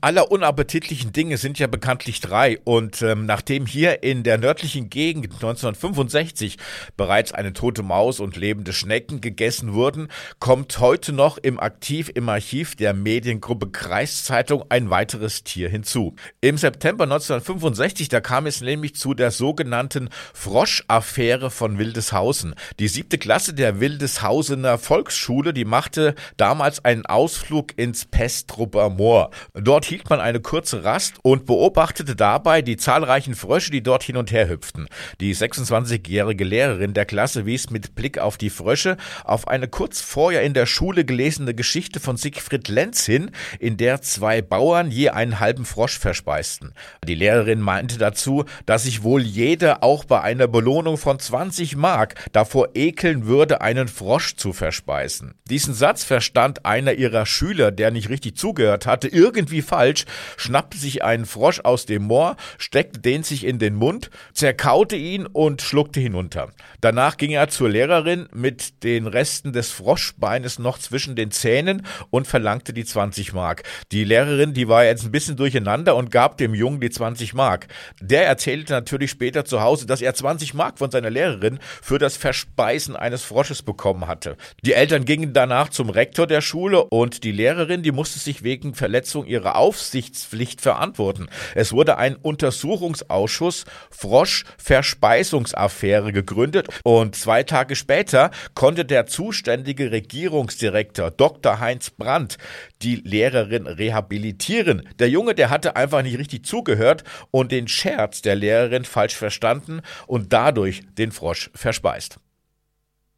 aller unappetitlichen Dinge sind ja bekanntlich drei. Und ähm, nachdem hier in der nördlichen Gegend 1965 bereits eine tote Maus und lebende Schnecken gegessen wurden, kommt heute noch im Aktiv im Archiv der Mediengruppe Kreiszeitung ein weiteres Tier hinzu. Im September 1965, da kam es nämlich zu der sogenannten Froschaffäre von Wildeshausen. Die siebte Klasse der Wildeshausener Volksschule, die machte damals einen Ausflug ins Pestrupper Moor. Dort hielt man eine kurze Rast und beobachtete dabei die zahlreichen Frösche, die dort hin und her hüpften. Die 26-jährige Lehrerin der Klasse wies mit Blick auf die Frösche auf eine kurz vorher in der Schule gelesene Geschichte von Siegfried Lenz hin, in der zwei Bauern je einen halben Frosch verspeisten. Die Lehrerin meinte dazu, dass sich wohl jeder auch bei einer Belohnung von 20 Mark davor ekeln würde, einen Frosch zu verspeisen. Diesen Satz verstand einer ihrer Schüler, der nicht richtig zugehört hatte, irgendwie falsch, schnappte sich einen Frosch aus dem Moor, steckte den sich in den Mund, zerkaute ihn und schluckte hinunter. Danach ging er zur Lehrerin mit den Resten des Froschbeines noch zwischen den Zähnen und verlangte die 20 Mark. Die Lehrerin, die war jetzt ein bisschen durcheinander und gab dem Jungen die 20 Mark. Der erzählte natürlich später zu Hause, dass er 20 Mark von seiner Lehrerin für das Verspeisen eines Frosches bekommen hatte. Die Eltern gingen danach zum Rektor der Schule und die Lehrerin, die musste sich wegen Verletzung ihrer Aufsichtspflicht verantworten. Es wurde ein Untersuchungsausschuss Frosch-Verspeisungsaffäre gegründet und zwei Tage später konnte der zuständige Regierungsdirektor Dr. Heinz Brandt die Lehrerin rehabilitieren. Der Junge, der hatte einfach nicht richtig zugehört und den Scherz der Lehrerin falsch verstanden und dadurch den Frosch verspeist.